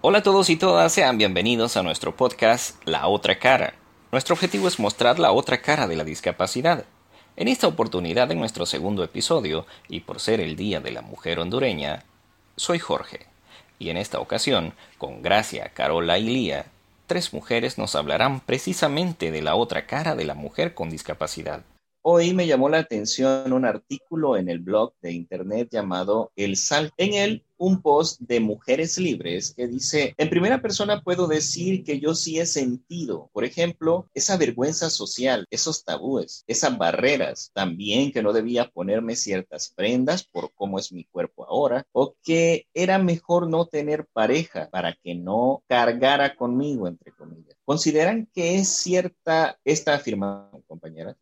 Hola a todos y todas, sean bienvenidos a nuestro podcast La otra cara. Nuestro objetivo es mostrar la otra cara de la discapacidad. En esta oportunidad, en nuestro segundo episodio, y por ser el Día de la Mujer Hondureña, soy Jorge. Y en esta ocasión, con Gracia, Carola y Lía, tres mujeres nos hablarán precisamente de la otra cara de la mujer con discapacidad. Hoy me llamó la atención un artículo en el blog de internet llamado El Sal. En él, un post de Mujeres Libres que dice, en primera persona puedo decir que yo sí he sentido, por ejemplo, esa vergüenza social, esos tabúes, esas barreras, también que no debía ponerme ciertas prendas por cómo es mi cuerpo ahora, o que era mejor no tener pareja para que no cargara conmigo, entre comillas. ¿Consideran que es cierta esta afirmación, compañeras?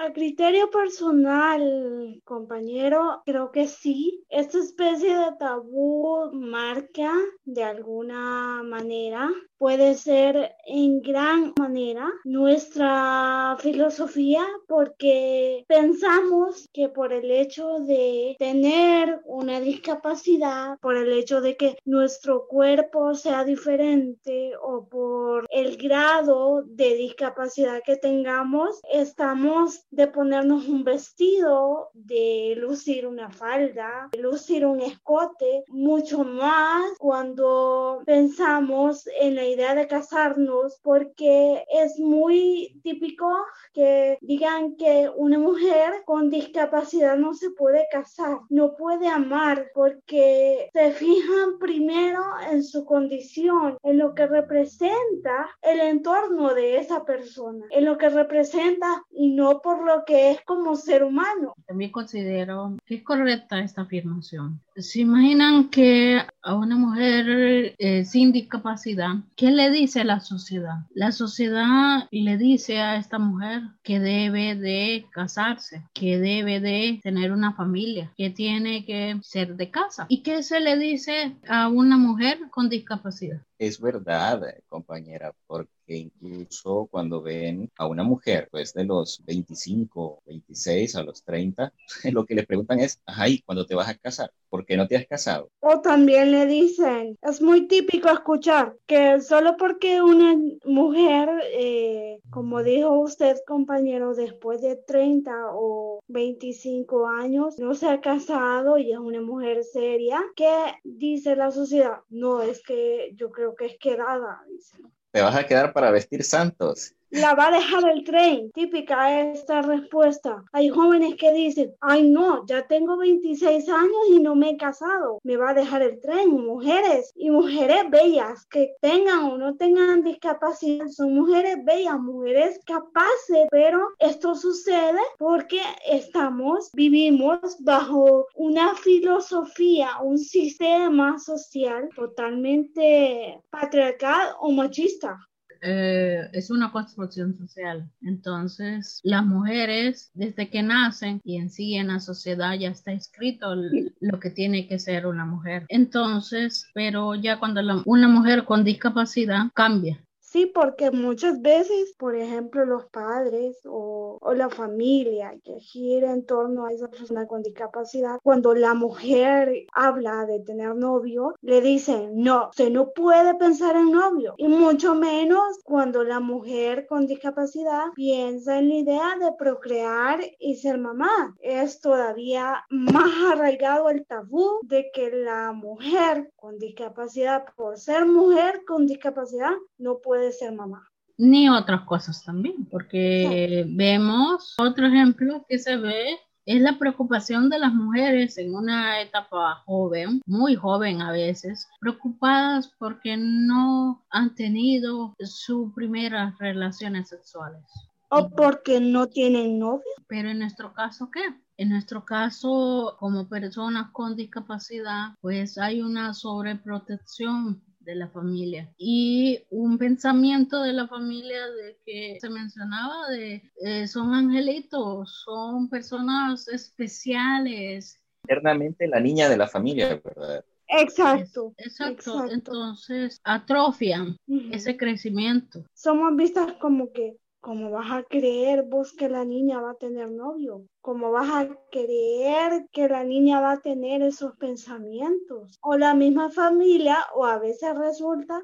A criterio personal, compañero, creo que sí. Esta especie de tabú marca de alguna manera puede ser en gran manera nuestra filosofía porque pensamos que por el hecho de tener una discapacidad, por el hecho de que nuestro cuerpo sea diferente o por el grado de discapacidad que tengamos, estamos de ponernos un vestido, de lucir una falda, de lucir un escote, mucho más cuando pensamos en la idea de casarnos porque es muy típico que digan que una mujer con discapacidad no se puede casar, no puede amar porque se fijan primero en su condición, en lo que representa el entorno de esa persona, en lo que representa y no por lo que es como ser humano. También considero que es correcta esta afirmación. ¿Se imaginan que a una mujer eh, sin discapacidad, qué le dice la sociedad? La sociedad le dice a esta mujer que debe de casarse, que debe de tener una familia, que tiene que ser de casa. ¿Y qué se le dice a una mujer con discapacidad? Es verdad, compañera, porque incluso cuando ven a una mujer, pues de los 25, 26 a los 30, lo que le preguntan es, ajá, ¿y cuándo te vas a casar? ¿Por qué no te has casado? O también le dicen, es muy típico escuchar que solo porque una mujer, eh, como dijo usted, compañero, después de 30 o 25 años no se ha casado y es una mujer seria, ¿qué dice la sociedad? No, es que yo creo que es quedada. Te vas a quedar para vestir santos la va a dejar el tren. Típica esta respuesta. Hay jóvenes que dicen, ay no, ya tengo 26 años y no me he casado, me va a dejar el tren. Mujeres y mujeres bellas que tengan o no tengan discapacidad, son mujeres bellas, mujeres capaces, pero esto sucede porque estamos, vivimos bajo una filosofía, un sistema social totalmente patriarcal o machista. Eh, es una construcción social. Entonces, las mujeres, desde que nacen y en sí en la sociedad ya está escrito lo que tiene que ser una mujer. Entonces, pero ya cuando una mujer con discapacidad cambia, Sí, porque muchas veces, por ejemplo, los padres o, la familia que gira en torno a esa persona con discapacidad, cuando la mujer habla de tener novio, le dicen, no, usted no puede pensar en novio. Y mucho menos cuando la mujer con discapacidad piensa en la idea de procrear y ser mamá. Es todavía más arraigado el tabú de que la mujer con discapacidad, por ser mujer con discapacidad, no puede de ser mamá. Ni otras cosas también, porque vemos otro ejemplo que se ve es la preocupación de las mujeres en una etapa joven, muy joven a veces, preocupadas porque no han tenido sus primeras relaciones sexuales. O porque no tienen novio. Pero en nuestro caso, ¿qué? En nuestro caso, como personas con discapacidad, pues hay una sobreprotección de la familia y un pensamiento de la familia de que se mencionaba de eh, son angelitos, son personas especiales. Eternamente la niña de la familia, ¿verdad? Exacto. Exacto. Entonces atrofian ese crecimiento. Somos vistas como que ¿Cómo vas a creer vos que la niña va a tener novio? ¿Cómo vas a creer que la niña va a tener esos pensamientos? O la misma familia, o a veces resulta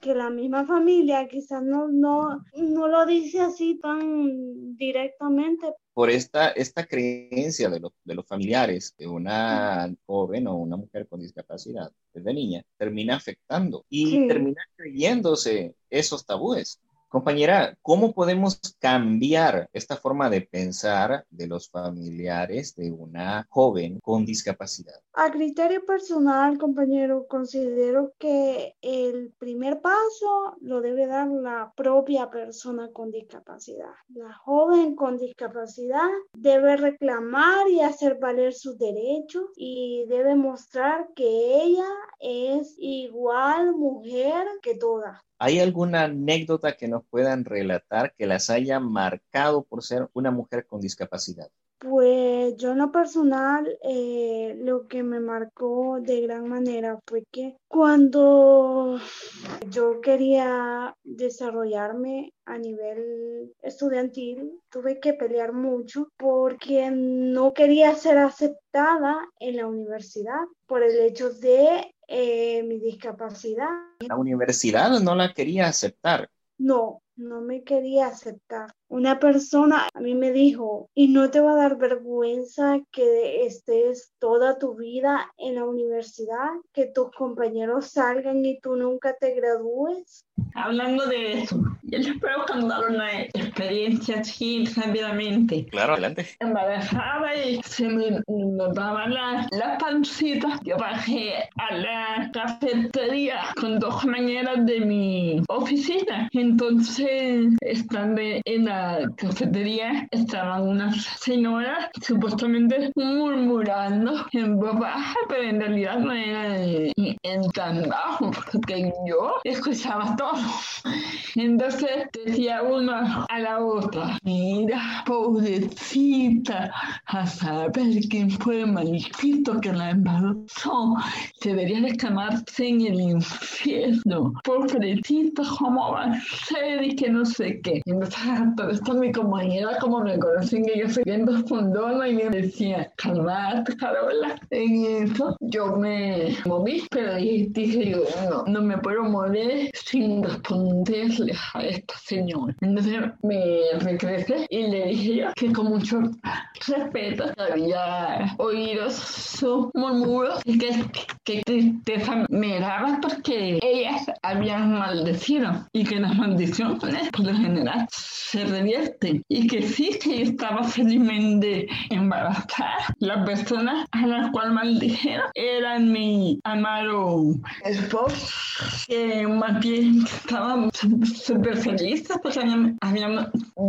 que la misma familia quizás no, no, no lo dice así tan directamente. Por esta, esta creencia de, de los familiares de una joven o una mujer con discapacidad desde niña, termina afectando y termina creyéndose esos tabúes. Compañera, ¿cómo podemos cambiar esta forma de pensar de los familiares de una joven con discapacidad? A criterio personal, compañero, considero que el primer paso lo debe dar la propia persona con discapacidad. La joven con discapacidad debe reclamar y hacer valer sus derechos y debe mostrar que ella es igual mujer que todas. ¿Hay alguna anécdota que nos puedan relatar que las haya marcado por ser una mujer con discapacidad? Pues yo en lo personal, eh, lo que me marcó de gran manera fue que cuando yo quería desarrollarme a nivel estudiantil, tuve que pelear mucho porque no quería ser aceptada en la universidad por el hecho de eh, mi discapacidad. La universidad no la quería aceptar. No, no me quería aceptar. Una persona a mí me dijo, ¿y no te va a dar vergüenza que estés toda tu vida en la universidad, que tus compañeros salgan y tú nunca te gradúes? Hablando de eso, yo les puedo contar una experiencia así rápidamente. Claro, adelante. Embarazada y se me notaban las la pancitas. Yo bajé a la cafetería con dos compañeras de mi oficina. Entonces, estando en la cafetería estaban unas señoras supuestamente murmurando en voz baja, pero en realidad no era en tan bajo, porque yo escuchaba todo. Entonces decía una a la otra, mira, pobrecita, a saber quién fue el maldito que la embarazó, debería de quemarse en el infierno, pobrecita, ¿cómo va a ser? Y que no sé qué. Entonces, esto mi compañera, como me conocen, que yo soy bien respondona y me decía, calmate, Carola. En eso yo me moví, pero dije yo, no, no me puedo mover sin responderle a esta señora. Entonces me regresé y le dije yo que con mucho respeto había oído su murmuro y que, que tristeza me daba porque ellas habían maldecido y que las maldiciones por lo general se y que sí que estaba felizmente embarazada. La persona a la cual maldijeron era mi amado esposo, que más bien estaba súper feliz porque habíamos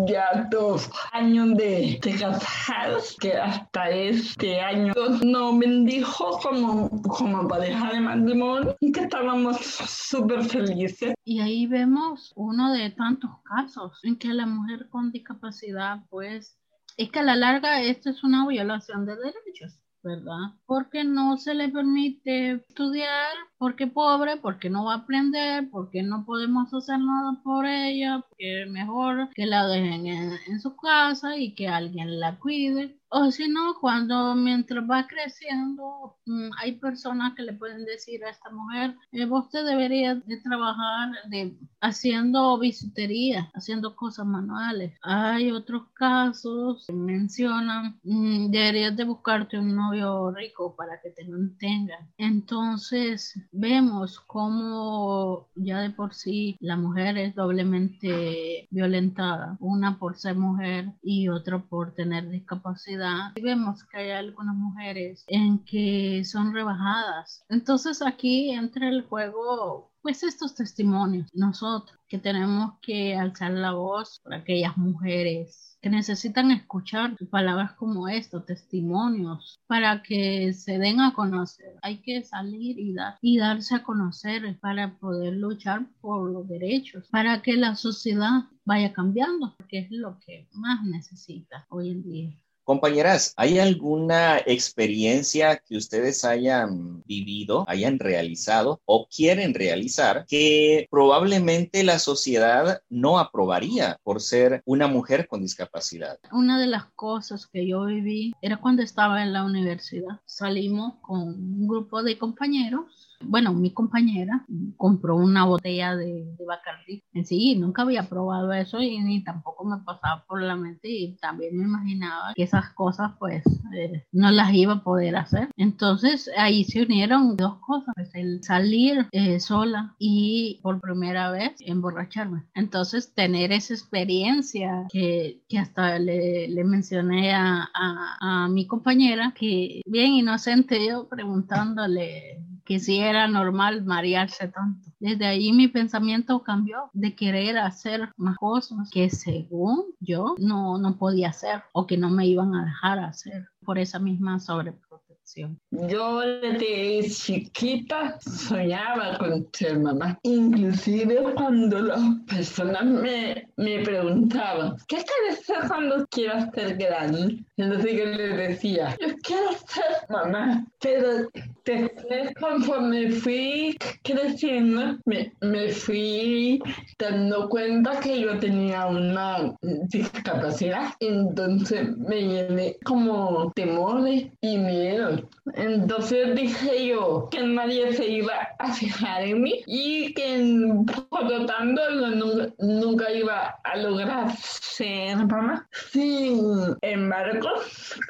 ya dos años de, de, casados, que hasta este año nos bendijo como, como pareja de matrimonio y que estábamos súper felices. Y ahí vemos uno de tantos casos en que la mujer con discapacidad, pues es que a la larga esto es una violación de derechos. ¿Verdad? Porque no se le permite estudiar, porque pobre, porque no va a aprender, porque no podemos hacer nada por ella, porque es mejor que la dejen en su casa y que alguien la cuide. O si no, cuando mientras va creciendo, mm, hay personas que le pueden decir a esta mujer, eh, usted debería de trabajar de, haciendo bisutería, haciendo cosas manuales. Hay otros casos que mencionan, mm, deberías de buscarte un novio rico para que te mantenga. Entonces, vemos cómo ya de por sí la mujer es doblemente violentada, una por ser mujer y otra por tener discapacidad y vemos que hay algunas mujeres en que son rebajadas. Entonces aquí entra el juego pues estos testimonios, nosotros que tenemos que alzar la voz por aquellas mujeres que necesitan escuchar palabras como esto, testimonios, para que se den a conocer. Hay que salir y, dar, y darse a conocer para poder luchar por los derechos, para que la sociedad vaya cambiando, que es lo que más necesita hoy en día. Compañeras, ¿hay alguna experiencia que ustedes hayan vivido, hayan realizado o quieren realizar que probablemente la sociedad no aprobaría por ser una mujer con discapacidad? Una de las cosas que yo viví era cuando estaba en la universidad. Salimos con un grupo de compañeros bueno, mi compañera compró una botella de, de Bacardi en sí, nunca había probado eso y ni tampoco me pasaba por la mente y también me imaginaba que esas cosas pues eh, no las iba a poder hacer. Entonces ahí se unieron dos cosas, pues, el salir eh, sola y por primera vez emborracharme. Entonces tener esa experiencia que, que hasta le, mencioné a, a, a mi compañera que bien inocente yo preguntándole que si era normal marearse tanto. Desde ahí mi pensamiento cambió de querer hacer más cosas que según yo no, no podía hacer o que no me iban a dejar hacer por esa misma sobreprotección. Yo desde chiquita soñaba con ser mamá. Inclusive cuando las personas me, me preguntaban, ¿qué quieres ser cuando quieras ser grande? Entonces yo les decía, yo quiero ser mamá. Pero después conforme fui creciendo, me, me fui dando cuenta que yo tenía una discapacidad. Entonces me llené como temores y miedo. Entonces dije yo que nadie se iba a fijar en mí y que por lo tanto nunca, nunca iba a lograr ser mamá. Sin embargo,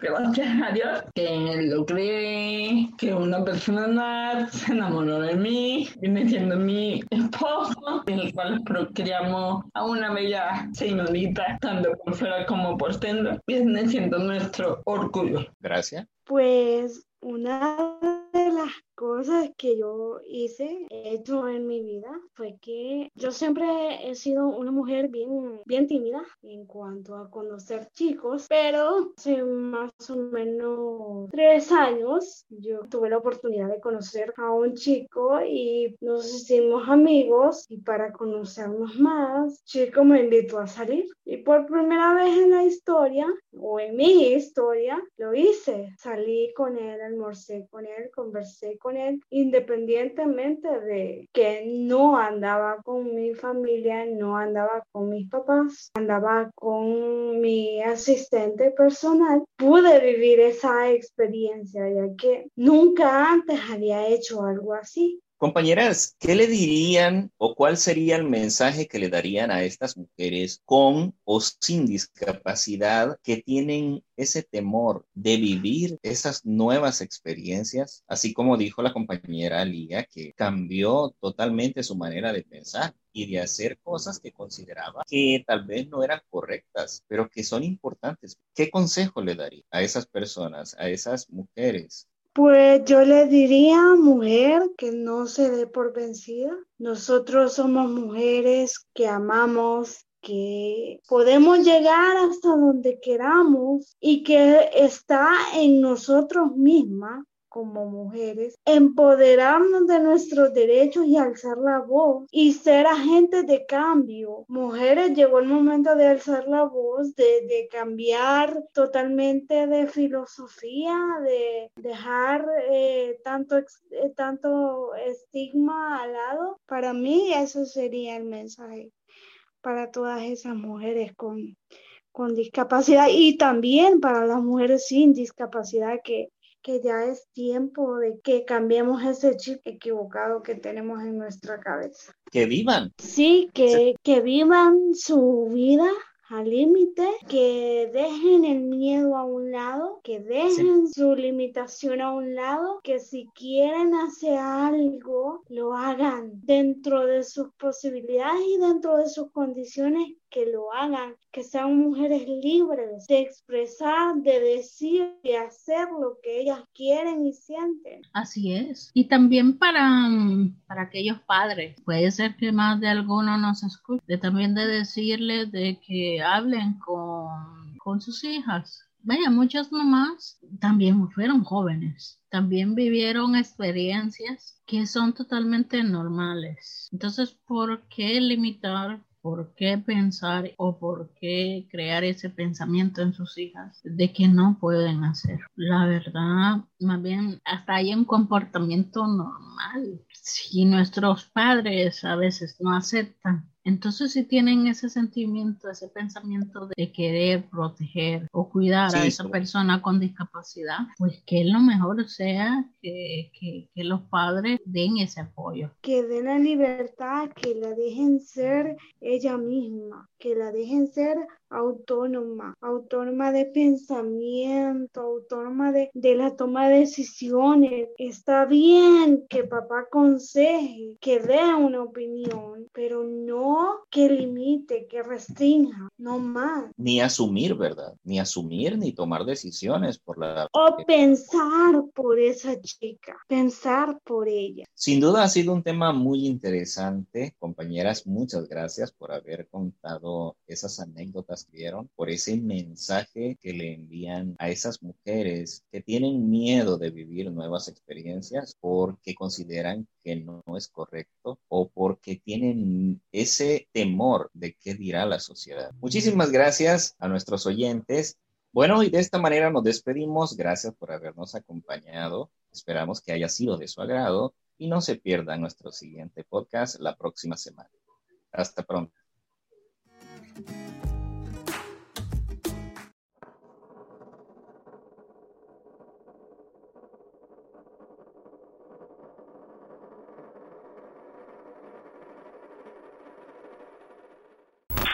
gracias a Dios que logré que una persona se enamoró de mí, viene siendo mi esposo, en el cual procreamos a una bella señorita, tanto por fuera como por dentro, viene siendo nuestro orgullo. Gracias. Pues una de las cosas que yo hice, he hecho en mi vida, fue que yo siempre he sido una mujer bien, bien tímida en cuanto a conocer chicos, pero hace más o menos tres años yo tuve la oportunidad de conocer a un chico y nos hicimos amigos y para conocernos más, chico me invitó a salir. Y por primera vez en la historia o en mi historia lo hice, salí con él, almorcé con él, conversé con independientemente de que no andaba con mi familia, no andaba con mis papás, andaba con mi asistente personal, pude vivir esa experiencia, ya que nunca antes había hecho algo así. Compañeras, ¿qué le dirían o cuál sería el mensaje que le darían a estas mujeres con o sin discapacidad que tienen ese temor de vivir esas nuevas experiencias? Así como dijo la compañera Lía, que cambió totalmente su manera de pensar y de hacer cosas que consideraba que tal vez no eran correctas, pero que son importantes. ¿Qué consejo le daría a esas personas, a esas mujeres pues yo le diría, mujer, que no se dé por vencida. Nosotros somos mujeres que amamos, que podemos llegar hasta donde queramos y que está en nosotros mismas como mujeres, empoderarnos de nuestros derechos y alzar la voz y ser agentes de cambio. Mujeres, llegó el momento de alzar la voz, de, de cambiar totalmente de filosofía, de dejar eh, tanto, eh, tanto estigma al lado. Para mí eso sería el mensaje para todas esas mujeres con, con discapacidad y también para las mujeres sin discapacidad que que ya es tiempo de que cambiemos ese chip equivocado que tenemos en nuestra cabeza. Que vivan. Sí, que, que vivan su vida al límite, que dejen el miedo a un lado, que dejen su limitación a un lado, que si quieren hacer algo, lo hagan dentro de sus posibilidades y dentro de sus condiciones que lo hagan, que sean mujeres libres de expresar, de decir, de hacer lo que ellas quieren y sienten. Así es. Y también para, para aquellos padres, puede ser que más de alguno nos escuche, también de decirles de que hablen con, con sus hijas. Vaya, muchas mamás también fueron jóvenes, también vivieron experiencias que son totalmente normales. Entonces, ¿por qué limitar por qué pensar o por qué crear ese pensamiento en sus hijas de que no pueden hacer. La verdad, más bien, hasta hay un comportamiento normal. Si nuestros padres a veces no aceptan entonces, si tienen ese sentimiento, ese pensamiento de querer proteger o cuidar a esa persona con discapacidad, pues que lo mejor sea que, que, que, los padres den ese apoyo. Que den la libertad, que la dejen ser ella misma, que la dejen ser autónoma, autónoma de pensamiento, autónoma de, de, la toma de decisiones. Está bien que papá aconseje, que dé una opinión, pero no que limite, que restrinja, no más. Ni asumir, ¿verdad? Ni asumir ni tomar decisiones por la... O pensar por esa chica, pensar por ella. Sin duda ha sido un tema muy interesante. Compañeras, muchas gracias por haber contado esas anécdotas por ese mensaje que le envían a esas mujeres que tienen miedo de vivir nuevas experiencias porque consideran que no es correcto o porque tienen ese temor de qué dirá la sociedad. Muchísimas gracias a nuestros oyentes. Bueno, y de esta manera nos despedimos. Gracias por habernos acompañado. Esperamos que haya sido de su agrado y no se pierda nuestro siguiente podcast la próxima semana. Hasta pronto.